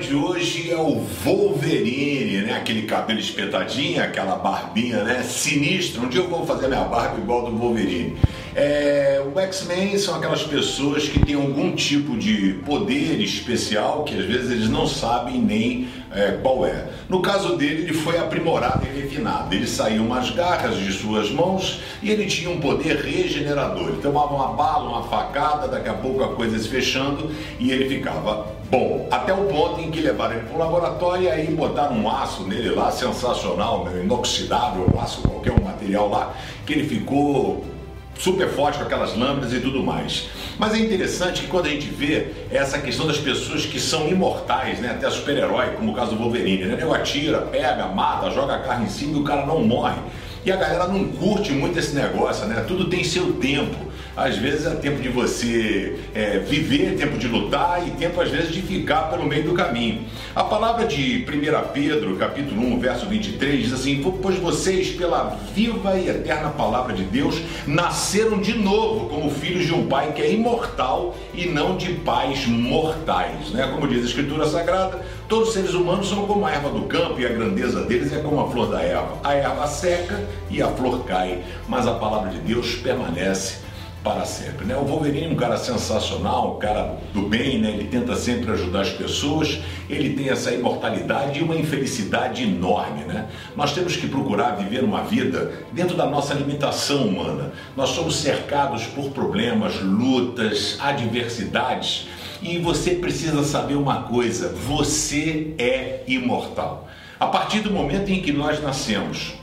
de hoje é o Wolverine, né? Aquele cabelo espetadinho, aquela barbinha, né? Sinistra. Um dia eu vou fazer minha barba igual do Wolverine. É, o X-Men são aquelas pessoas que têm algum tipo de poder especial que às vezes eles não sabem nem é, qual é. No caso dele, ele foi aprimorado e refinado. Ele saiu umas garras de suas mãos e ele tinha um poder regenerador. Ele tomava uma bala, uma facada, daqui a pouco a coisa se fechando e ele ficava bom. Até o ponto em que levaram ele para o laboratório e aí botaram um aço nele lá, sensacional, inoxidável, um aço, qualquer um material lá, que ele ficou super forte com aquelas lâminas e tudo mais. Mas é interessante que quando a gente vê essa questão das pessoas que são imortais, né, até super-herói, como o caso do Wolverine, né, ele atira, pega, mata, joga a carne em cima e o cara não morre. E a galera não curte muito esse negócio, né? Tudo tem seu tempo. Às vezes é tempo de você é, viver, tempo de lutar e tempo às vezes de ficar pelo meio do caminho. A palavra de 1 Pedro, capítulo 1, verso 23, diz assim: Pois vocês, pela viva e eterna palavra de Deus, nasceram de novo como filhos de um pai que é imortal e não de pais mortais. Né? Como diz a Escritura Sagrada, todos os seres humanos são como a erva do campo e a grandeza deles é como a flor da erva. A erva seca e a flor cai, mas a palavra de Deus permanece para sempre. Né? O Wolverine é um cara sensacional, um cara do bem, né? ele tenta sempre ajudar as pessoas, ele tem essa imortalidade e uma infelicidade enorme. Né? Nós temos que procurar viver uma vida dentro da nossa limitação humana. Nós somos cercados por problemas, lutas, adversidades e você precisa saber uma coisa: você é imortal. A partir do momento em que nós nascemos,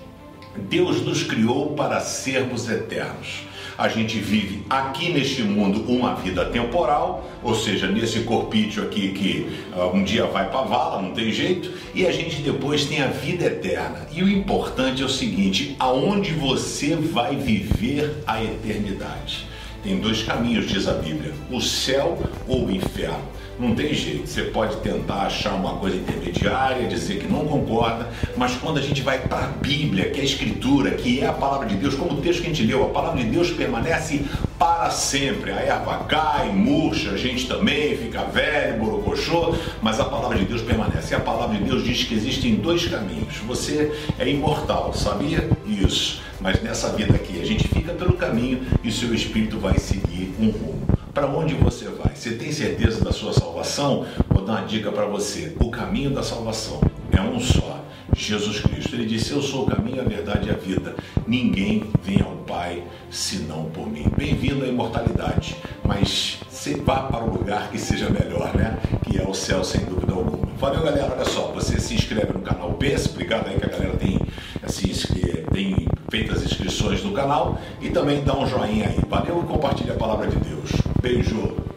Deus nos criou para sermos eternos. A gente vive aqui neste mundo uma vida temporal, ou seja, nesse corpício aqui que uh, um dia vai para vala, não tem jeito, e a gente depois tem a vida eterna. E o importante é o seguinte: aonde você vai viver a eternidade? Tem dois caminhos, diz a Bíblia: o céu ou o inferno. Não tem jeito. Você pode tentar achar uma coisa intermediária, dizer que não concorda, mas quando a gente vai para a Bíblia, que é a Escritura, que é a palavra de Deus, como o texto que a gente leu, a palavra de Deus permanece para sempre. A erva cai, murcha, a gente também fica velho, borocochô, mas a palavra de Deus permanece. E a palavra de Deus diz que existem dois caminhos. Você é imortal, sabia? Isso. Mas nessa vida aqui, a gente fica pelo caminho e o seu espírito vai seguir um rumo. Para onde você vai? Você tem certeza da sua salvação? Vou dar uma dica para você. O caminho da salvação é um só. Jesus Cristo. Ele disse: Eu sou o caminho, a verdade e a vida. Ninguém vem ao Pai senão por mim. Bem-vindo à imortalidade, mas você vá para o lugar que seja melhor, né? Que é o céu, sem dúvida alguma. Valeu, galera. Olha só, você se inscreve no canal PS, obrigado aí que a galera tem, assim, tem feito as inscrições no canal e também dá um joinha aí. Valeu e compartilhe a palavra de Deus. Beijo.